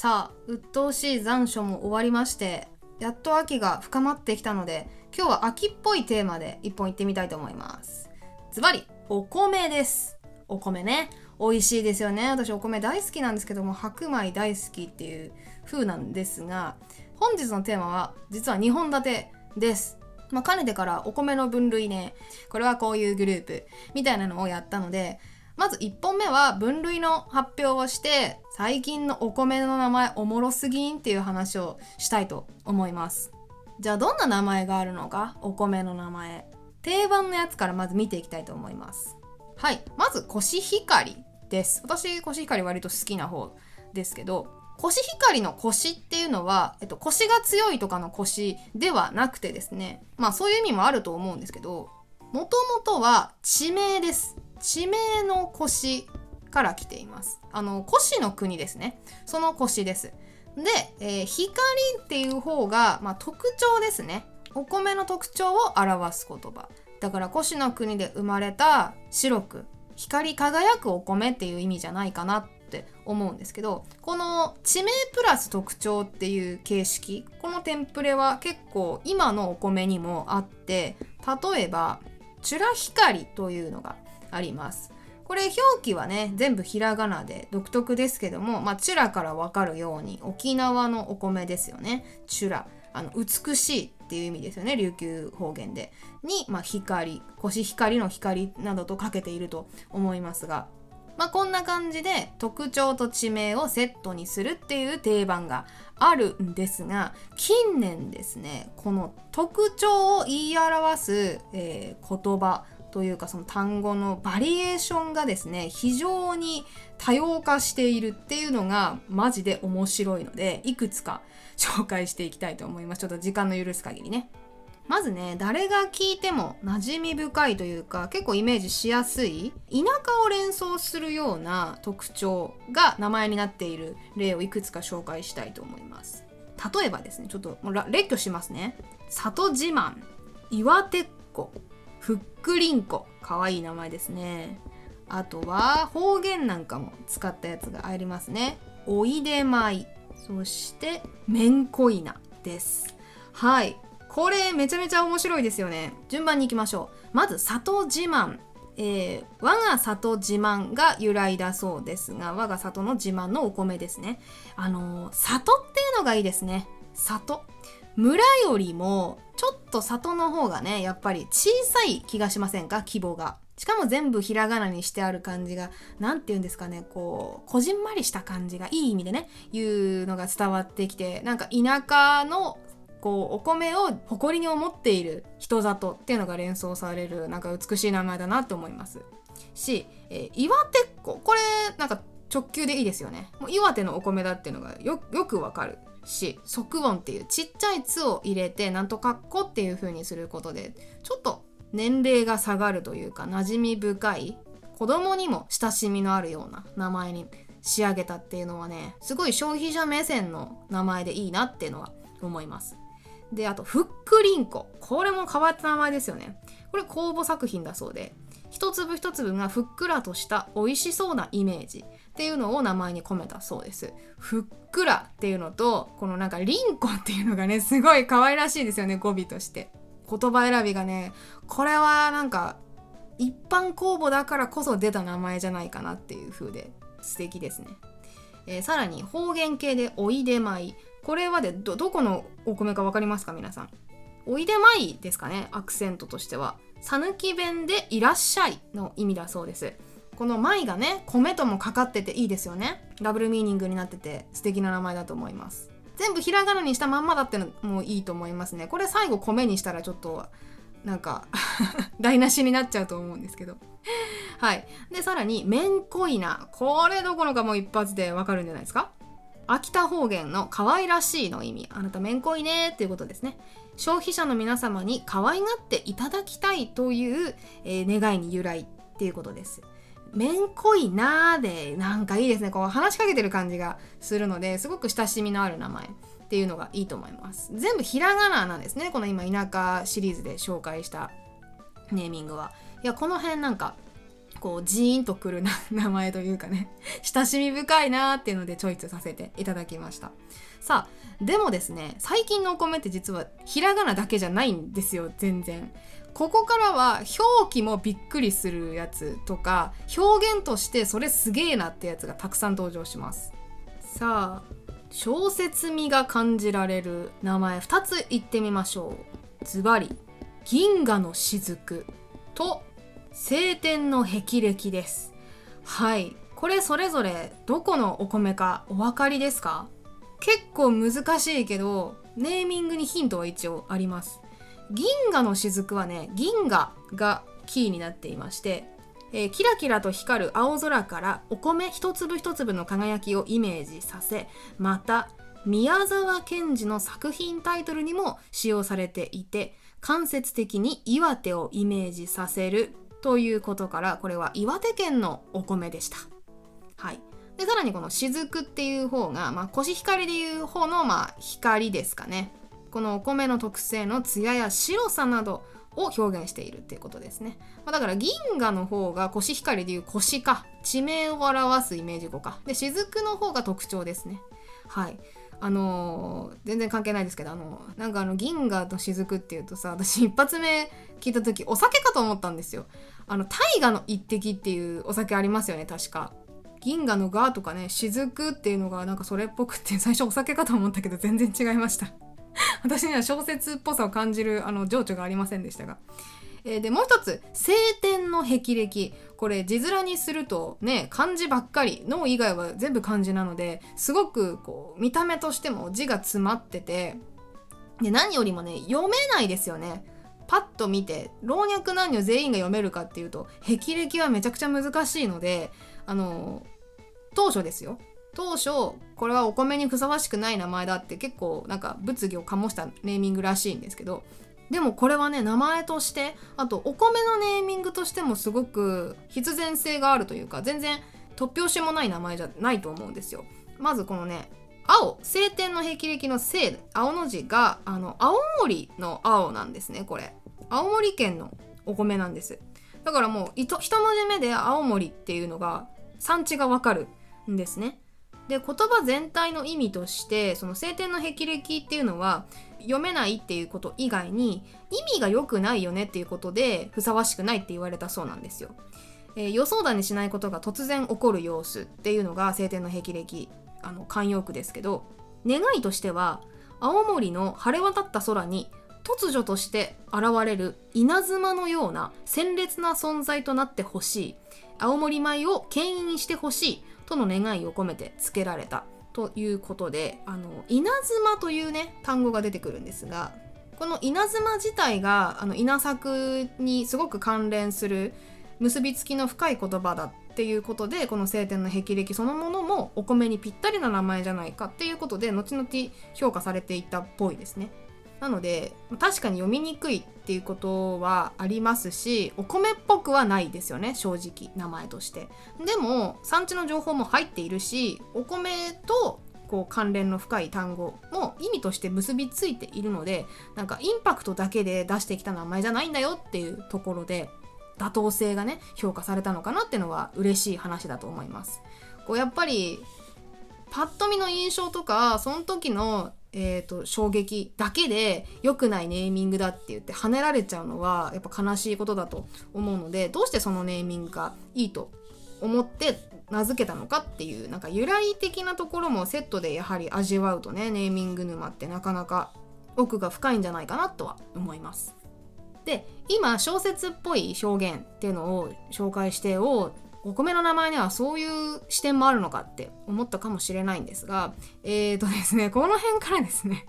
さあ鬱陶しい残暑も終わりましてやっと秋が深まってきたので今日は秋っぽいテーマで一本行ってみたいと思います。ズバリお米です。お米ね。美味しいですよね。私お米大好きなんですけども白米大好きっていう風なんですが本日のテーマは実は2本立てです。まあ、かねてからお米の分類ねこれはこういうグループみたいなのをやったのでまず1本目は分類の発表をして最近のお米の名前おもろすぎんっていう話をしたいと思います。じゃあどんな名前があるのか？お米の名前。定番のやつからまず見ていきたいと思います。はい。まずコシヒカリです。私コシヒカリ割と好きな方ですけどコシヒカリのコシっていうのは、えっと、コシが強いとかのコシではなくてですね。まあそういう意味もあると思うんですけどもともとは地名です。地名の腰から来ています。あの腰の国ですね。その腰です。で、えー、光っていう方が、まあ、特徴ですね。お米の特徴を表す言葉。だから腰の国で生まれた白く光り輝くお米っていう意味じゃないかなって思うんですけどこの地名プラス特徴っていう形式このテンプレは結構今のお米にもあって例えばチュラ光というのがあります。これ表記はね全部ひらがなで独特ですけども、まあ、チュラからわかるように沖縄のお米ですよね。チュラ。あの美しいっていう意味ですよね琉球方言で。に、まあ、光。コシヒカリの光などとかけていると思いますが。まあ、こんな感じで特徴と地名をセットにするっていう定番があるんですが近年ですねこの特徴を言い表す、えー、言葉というかその単語のバリエーションがですね非常に多様化しているっていうのがマジで面白いのでいくつか紹介していきたいと思います。ちょっと時間の許す限りね。まずね誰が聞いても馴染み深いというか結構イメージしやすい田舎を連想するような特徴が名前になっている例をいくつか紹介したいと思います。例えばですねちょっともう列挙しますね。里自慢岩手っ子。ふっくりんこかわいい名前ですね。あとは方言なんかも使ったやつがありますね。おいでまい。そしてめんこいなです。はい。これめちゃめちゃ面白いですよね。順番に行きましょう。まず里自慢。えー、我が里自慢が由来だそうですが我が里の自慢のお米ですね。あのー、里っていうのがいいですね。里。村よりもちょっと里の方がねやっぱり小さい気がしませんか？規模が。しかも全部ひらがなにしてある感じが何て言うんですかねこうこじんまりした感じがいい意味でねいうのが伝わってきてなんか田舎のこうお米を誇りに思っている人里っていうのが連想されるなんか美しい名前だなと思います。し、えー、岩手っ子。これなんか直球でいいですよね。もう岩手のお米だっていうのがよくわかる。し即音っていうちっちゃい「つ」を入れてなんとかっこっていう風にすることでちょっと年齢が下がるというか馴染み深い子供にも親しみのあるような名前に仕上げたっていうのはねすごい消費者目線の名前でいいなっていうのは思います。であとふっくりんこ。これも変わった名前ですよね。これ公募作品だそうで一粒一粒がふっくらとした美味しそうなイメージ。っていうのを名前に込めたそうです。ふっくらっていうのとこのなんかリンコっていうのがねすごい可愛らしいですよね語尾として。言葉選びがねこれはなんか一般公募だからこそ出た名前じゃないかなっていう風で素敵ですね、えー、さらに方言系でおいでまい。これはでどこのお米か分かりますか皆さん？おいでまいですかねアクセントとしては。讃岐弁でいらっしゃいの意味だそうです。この「舞」がね米ともかかってていいですよね。ダブルミーニングになってて素敵な名前だと思います。全部ひらがなにしたまんまだってのもいいと思いますね。これ最後米にしたらちょっとなんか 台無しになっちゃうと思うんですけど。はい。でさらに「めんこいな」これどころかもう一発でわかるんじゃないですか？秋田方言の可愛らしいの意味。あなためんこいねっていうことですね。消費者の皆様に可愛がっていただきたいという、えー、願いに由来っていうことです。めんこいなーでなんかいいですね。こう話しかけてる感じがするのですごく親しみのある名前っていうのがいいと思います。全部ひらがななんですね。この今田舎シリーズで紹介したネーミングは。いやこの辺なんかこうジーンとくるな名前というかね親しみ深いなーっていうのでチョイスさせていただきました。さあでもですね最近のお米って実はひらがなだけじゃないんですよ全然。ここからは表記もびっくりするやつとか表現としてそれすげえなってやつがたくさん登場します。さあ小説味が感じられる名前2つ言ってみましょう。ズバリ銀河の雫と晴天の霹靂です。はい。これそれぞれどこのお米かお分かりですか？結構難しいけどネーミングにヒントは一応あります。銀河の雫はね銀河がキーになっていましてえー、キラキラと光る青空からお米一粒一粒の輝きをイメージさせまた宮沢賢治の作品タイトルにも使用されていて間接的に岩手をイメージさせるということからこれは岩手県のお米でした。はい、でさらにこの雫っていう方が、まあ、コシヒカリでいう方の、まあ、光ですかね。このお米の特性の艶や白さなどを表現しているっていうことですね。まあ、だから銀河の方がコシヒカリでいうコシか地名を表すイメージ語か。で雫の方が特徴ですね。はい。あのー、全然関係ないですけど、あのー、なんかあの銀河と雫っていうとさ私一発目聞いた時お酒かと思ったんですよ。あの大河の一滴っていうお酒ありますよね確か。銀河のガとかね雫っていうのがなんかそれっぽくって最初お酒かと思ったけど全然違いました。私には小説っぽさを感じるあの情緒がありませんでしたが。えー、でもう一つ「晴天の霹靂」これ字面にするとね漢字ばっかり脳以外は全部漢字なのですごくこう見た目としても字が詰まっててで何よりもね読めないですよね。パッと見て老若男女全員が読めるかっていうと霹靂はめちゃくちゃ難しいのであの当初ですよ当初これはお米にふさわしくない名前だって結構なんか物議を醸したネーミングらしいんですけどでもこれはね名前としてあとお米のネーミングとしてもすごく必然性があるというか全然突拍子もない名前じゃないと思うんですよ。まずこのね青晴天の霹靂の晴青の字があの青森の青なんですねこれ。青森県のお米なんです。だからもう一文字目で青森っていうのが産地がわかるんですね。で言葉全体の意味としてその晴天の霹靂っていうのは読めないっていうこと以外に意味が良くないよねっていうことでふさわしくないって言われたそうなんですよ。えー、予想だにしないことが突然起こる様子っていうのが晴天の霹靂あの慣用句ですけど願いとしては青森の晴れ渡った空に突如として現れる稲妻のような鮮烈な存在となってほしい青森米を牽引してほしいとの願いを込めて付けられたということであの稲妻というね単語が出てくるんですがこの稲妻自体があの稲作にすごく関連する結びつきの深い言葉だっていうことでこの晴天の霹靂そのものもお米にぴったりな名前じゃないかっていうことで後々評価されていたっぽいですね。なので確かに読みにくいっていうことはありますしお米っぽくはないですよね正直名前として。でも産地の情報も入っているしお米とこう関連の深い単語も意味として結びついているのでなんかインパクトだけで出してきた名前じゃないんだよっていうところで妥当性がね評価されたのかなっていうのは嬉しい話だと思います。こうやっぱりパッと見の印象とかその時のえーと、衝撃だけで良くないネーミングだって言って跳ねられちゃうのはやっぱ悲しいことだと思うのでどうしてそのネーミングがいいと思って名付けたのかっていうなんか由来的なところもセットでやはり味わうとねネーミング沼ってなかなか奥が深いんじゃないかなとは思います。で今小説っぽい表現っていうのを紹介してをお米の名前にはそういう視点もあるのかって思ったかもしれないんですがえーとですねこの辺からですね。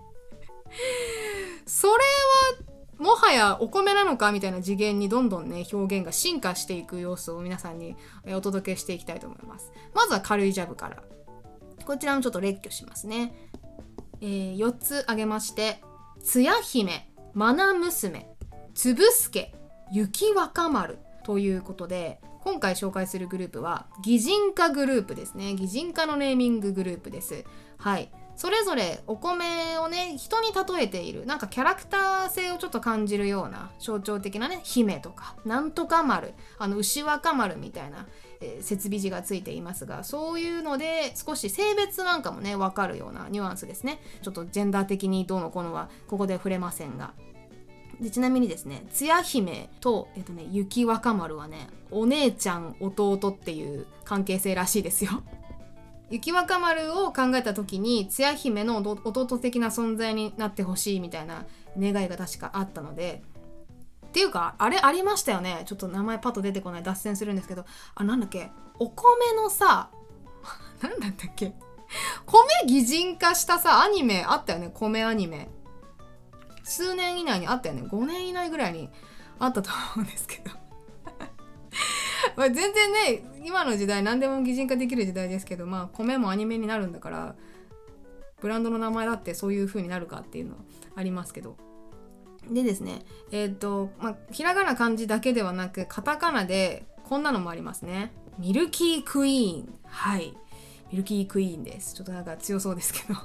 それはもはやお米なのかみたいな次元にどんどんね表現が進化していく様子を皆さんにお届けしていきたいと思います。まずは軽いジャブから。こちらもちょっと列挙しますね、えー、4つ挙げましてつや姫まな娘つぶすけ雪若丸ということで今回紹介するグループは擬人化グループですね。擬人化のネーミンググループです。はい。それぞれお米をね人に例えているなんかキャラクター性をちょっと感じるような象徴的なね姫とかなんとか丸あの牛若丸みたいな、えー、設備字がついていますがそういうので少し性別なんかもね分かるようなニュアンスですね。ちょっとジェンダー的にどうのこうのはここで触れませんが。でちなみにですねつや姫と、えっとね、雪若丸はねお姉ちゃん弟っていう関係性らしいですよ。雪若丸を考えた時につや姫の弟的な存在になってほしいみたいな願いが確かあったのでっていうかあれありましたよね。ちょっと名前パッと出てこない。脱線するんですけど。あなんだっけ。お米のさ 何だったっけ。米擬人化したさアニメあったよね。米アニメ。数年以内にあったよね。5年以内ぐらいにあったと思うんですけど。ま全然ね今の時代何でも擬人化できる時代ですけどまあ米もアニメになるんだからブランドの名前だってそういう風になるかっていうのはありますけど。でですねえっ、とまあひらがな漢字だけではなくカタカナでこんなのもありますね。ミルキークイーン。はい。ミルキークイーンです。ちょっとなんか強そうですけど。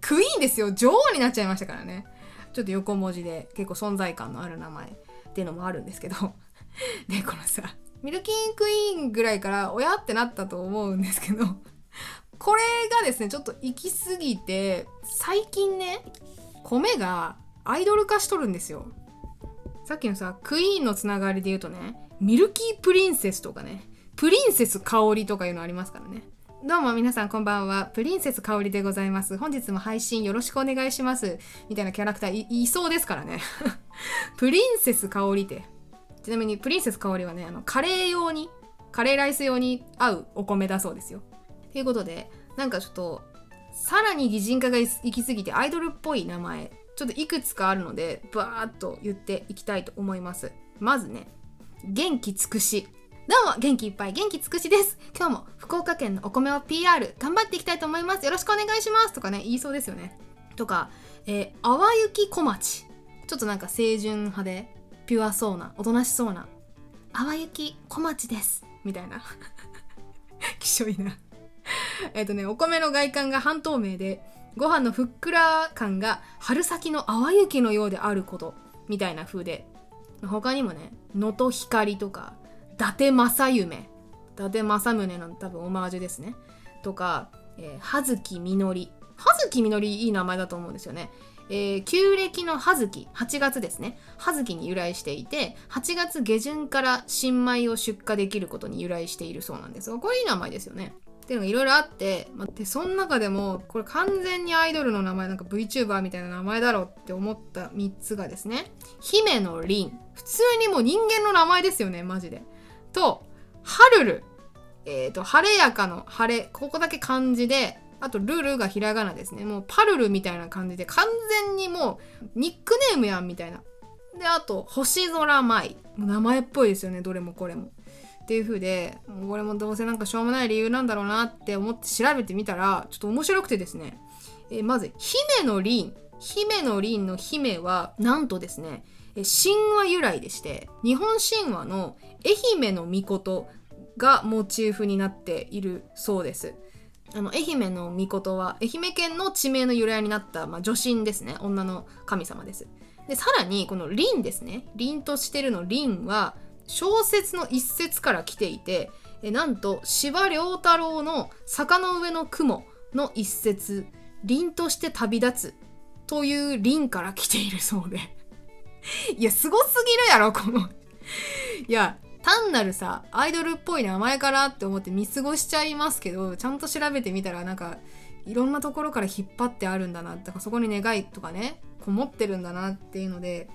クイーンですよ。女王になっちゃいましたからね。ちょっと横文字で結構存在感のある名前っていうのもあるんですけど。でこのさミルキークイーンぐらいから親ってなったと思うんですけど。これがですねちょっと行き過ぎて最近ね米がアイドル化しとるんですよ。さっきのさクイーンのつながりで言うとねミルキープリンセスとかねプリンセス香りとかいうのありますからね。どうも皆さんこんばんは。プリンセス香りでございます。本日も配信よろしくお願いします。みたいなキャラクターいそうですからね。プリンセス香りって。ちなみにプリンセス香りはね、あのカレー用に、カレーライス用に合うお米だそうですよ。ということで、なんかちょっと、さらに擬人化が行き過ぎてアイドルっぽい名前、ちょっといくつかあるので、バーっと言っていきたいと思います。まずね、元気尽くし。どうも元気いっぱい元気尽くしです。今日も福岡県のお米を PR 頑張っていきたいと思います。よろしくお願いしますとかね言いそうですよね。とか、えー、淡雪小町。ちょっとなんか清純派でピュアそうなおとなしそうな淡雪小町です。みたいな。きしょいな。えっとねお米の外観が半透明でご飯のふっくら感が春先の淡雪のようであること。みたいな風で。他にもね能登光とか達政夢伊達政宗の多分オマージュですね。とか、えー、葉月みのり。葉月みのりいい名前だと思うんですよね。えー、旧暦の葉月8月ですね。葉月に由来していて8月下旬から新米を出荷できることに由来しているそうなんですがこれいい名前ですよね。っていうのがいろいろあって、まあ、でその中でもこれ完全にアイドルの名前なんか VTuber みたいな名前だろうって思った3つがですね。姫の凛。普通にもう人間の名前ですよねマジで。と、ハルル。えっ、ー、と、晴れやかの晴れ。ここだけ漢字で、あと、ルルがひらがなですね。もう、パルルみたいな感じで、完全にもう、ニックネームやんみたいな。で、あと、星空舞。名前っぽいですよね、どれもこれも。っていう風で、もうこれもどうせなんかしょうもない理由なんだろうなって思って調べてみたら、ちょっと面白くてですね。えー、まず、姫の凛。姫の凛の姫は、なんとですね、神話由来でして日本神話の愛媛の御事がモチーフになっているそうです。あの愛媛の御事は愛媛県の地名の由来になった、まあ、女神ですね。女の神様です。でさらにこの凛ですね。凛としてるの凛は小説の一節から来ていてえなんと司馬太郎の「坂の上の雲」の一節「凛として旅立つ」という凛から来ているそうで。いや、すごすぎるやろ、この。いや、単なるさ、アイドルっぽい名前かなって思って見過ごしちゃいますけど、ちゃんと調べてみたら、なんか、いろんなところから引っ張ってあるんだな。だからそこに願いとかね、こもってるんだなっていうので、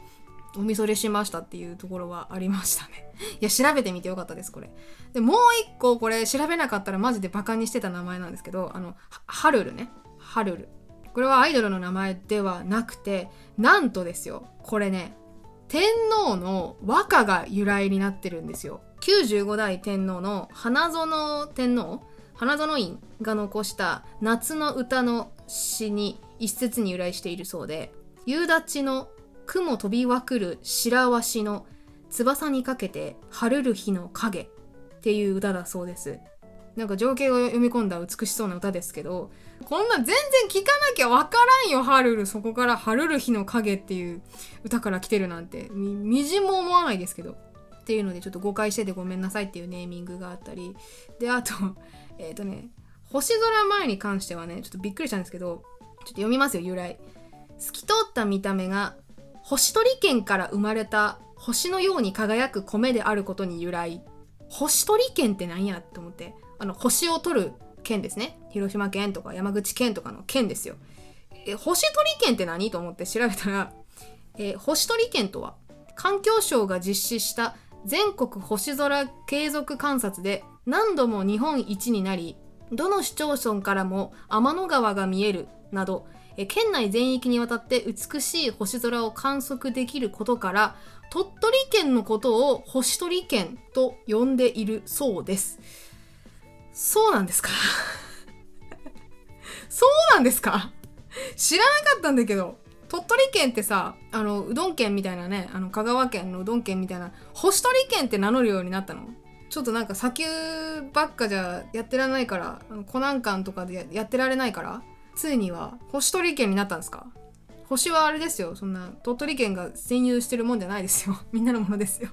おみそれしましたっていうところはありましたね。いや、調べてみてよかったです、これ。で、もう一個これ調べなかったらマジでバカにしてた名前なんですけど、あの、ハルルね。ハルル。これはアイドルの名前ではなくて、なんとですよ。これね、天皇の和歌が由来になってるんですよ。95代天皇の花園天皇花園院が残した夏の歌の詩に一節に由来しているそうで夕立の雲飛びわくる白鷲の翼にかけて晴るる日の影っていう歌だそうです。なんか情景を読み込んだ美しそうな歌ですけどこんな全然聞かなきゃわからんよハルルそこから「ハルル日の影」っていう歌から来てるなんてみみじも思わないですけどっていうのでちょっと誤解しててごめんなさいっていうネーミングがあったり。であと えっ、とね星空前に関してはねちょっとびっくりしたんですけどちょっと読みますよ由来。透き通った見た目が星取県から生まれた星のように輝く米であることに由来。星取県って何やって思ってあの星を取る県ですね。広島県とか山口県とかの県ですよ。え星取県って何と思って調べたら、え星取県とは環境省が実施した全国星空継続観察で何度も日本一になりどの市町村からも天の川が見えるなどえ県内全域にわたって美しい星空を観測できることから鳥取県のことを星取県と呼んでいるそうです。そうなんですか？そうなんですか？知らなかったんだけど鳥取県ってさあのうどん県みたいなねあの香川県のうどん県みたいな星取県って名乗るようになったの？ちょっとなんか砂丘ばっかじゃやってられないからあのコナン館とかでやってられないからついには星取県になったんですか？星はあれですよ。そんな鳥取県が占有してるもんじゃないですよ。みんなのものですよ。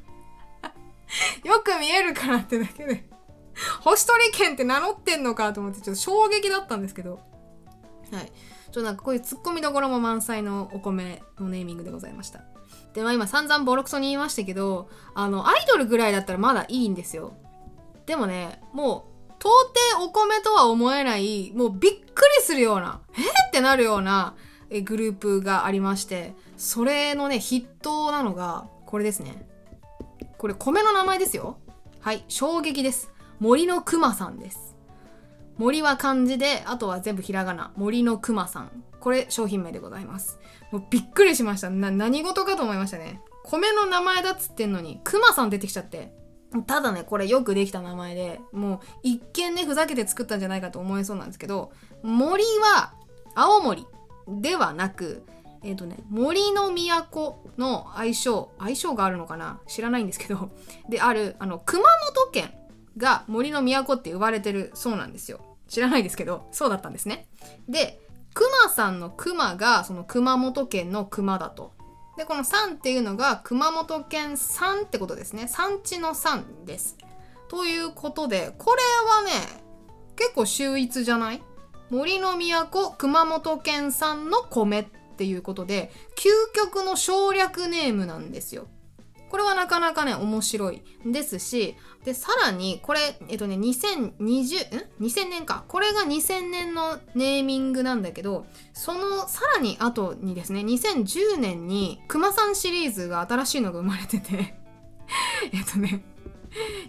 よく見えるからってだけで。星取県って名乗ってんのかと思ってちょっと衝撃だったんですけど。はい。ちょっとなんかこういうツッコミどころも満載のお米のネーミングでございました。でまあ今散々ボロクソに言いましたけどあのアイドルぐらいだったらまだいいんですよ。でもねもう到底お米とは思えないもうびっくりするようなえ、ってなるようなグループがありましてそれのね筆頭なのがこれですね。これ米の名前ですよ。はい衝撃です。森のくまさんです。森は漢字であとは全部ひらがな。森のくまさん。これ商品名でございます。もうびっくりしました。な何事かと思いましたね。米の名前だっつってんのにくまさん出てきちゃって。ただねこれよくできた名前でもう一見ねふざけて作ったんじゃないかと思えそうなんですけど森は青森。ではなくえっ、とね森の都の愛称愛称があるのかな？知らないんですけど であるあの熊本県が森の都って呼ばれてるそうなんですよ。知らないですけどそうだったんですね。で熊さんの熊がその熊本県の熊だと。でこの山っていうのが熊本県産ってことですね。産地の産です。ということでこれはね結構秀逸じゃない？森の都熊本県産の米っていうことで究極の省略ネームなんですよ。これはなかなかね面白いですしでさらにこれえっとね2020ん？2000年か。これが2000年のネーミングなんだけどそのさらに後にですね2010年にくまさんシリーズが新しいのが生まれてて えっとね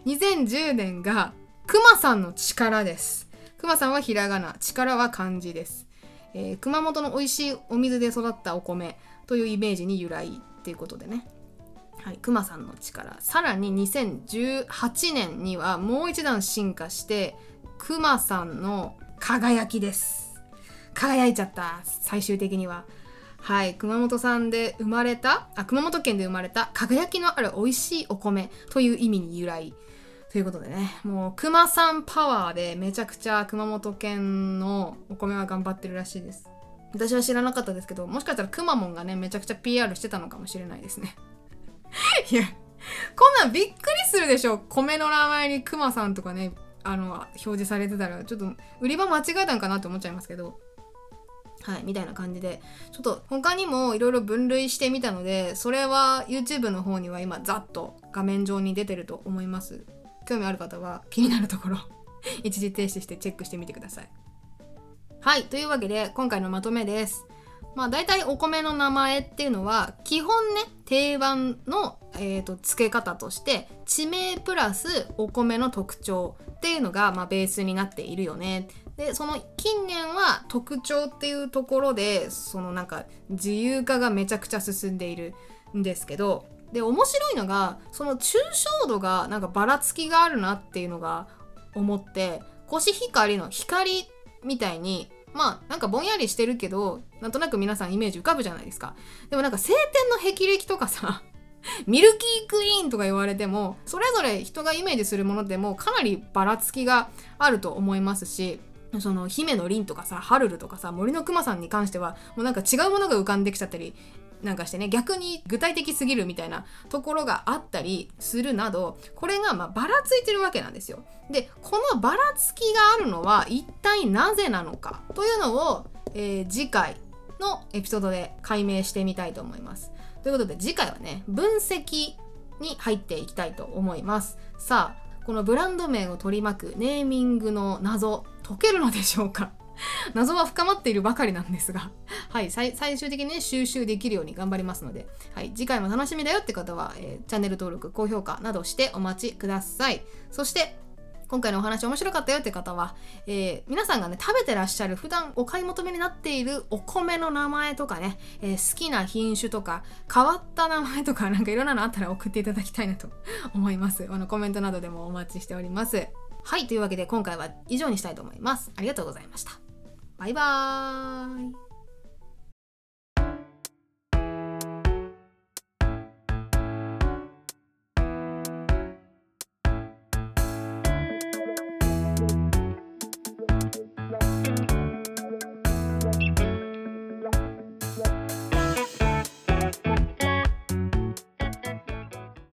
2010年がくまさんの力です。くまさんはひらがな力は漢字です、えー熊本の美味しいお水で育ったお米というイメージに由来っていうことでね。はい、くまさんの力。さらに2018年にはもう一段進化してくまさんの輝きです。輝いちゃった最終的には。はい熊本さんで生まれたあ熊本県で生まれた輝きのある美味しいお米という意味に由来。ということでねもう熊さんパワーでめちゃくちゃ熊本県のお米は頑張ってるらしいです私は知らなかったですけどもしかしたらくまモンがねめちゃくちゃ PR してたのかもしれないですね いや、こんなんびっくりするでしょ。米の名前にクマさんとかね、あの、表示されてたら、ちょっと売り場間違えたんかなって思っちゃいますけど。はい、みたいな感じで。ちょっと他にもいろいろ分類してみたので、それは YouTube の方には今、ざっと画面上に出てると思います。興味ある方は気になるところ、一時停止してチェックしてみてください。はい、というわけで、今回のまとめです。まあ大体お米の名前っていうのは基本ね定番の、えー、と付け方として地名プラスお米の特徴っていうのが、まあ、ベースになっているよね。でその近年は特徴っていうところでそのなんか自由化がめちゃくちゃ進んでいるんですけどで面白いのがその抽象度がなんかばらつきがあるなっていうのが思ってコシヒカリの光みたいにまあなんかぼんやりしてるけどなんとなく皆さんイメージ浮かぶじゃないですか。でもなんか晴天の霹靂とかさ ミルキークイーンとか言われてもそれぞれ人がイメージするものでもかなりばらつきがあると思いますしその姫の凛とかさハルルとかさ森のくまさんに関してはもうなんか違うものが浮かんできちゃったりなんかしてね逆に具体的すぎるみたいなところがあったりするなどこれがまばらついてるわけなんですよ。でこのばらつきがあるのは一体なぜなのかというのを、えー、次回のエピソードで解明してみたいと思います。ということで次回はね分析に入っていきたいと思います。さあこのブランド名を取り巻くネーミングの謎解けるのでしょうか？謎は深まっているばかりなんですが、はい、最終的にね、収集できるように頑張りますので、はい、次回も楽しみだよって方は、えー、チャンネル登録、高評価などしてお待ちください。そして、今回のお話面白かったよって方は、えー、皆さんがね、食べてらっしゃる普段お買い求めになっているお米の名前とかね、えー、好きな品種とか、変わった名前とか、なんかいろんなのあったら送っていただきたいなと 思います。あの、コメントなどでもお待ちしております。はい、というわけで今回は以上にしたいと思います。ありがとうございました。バイバーイ。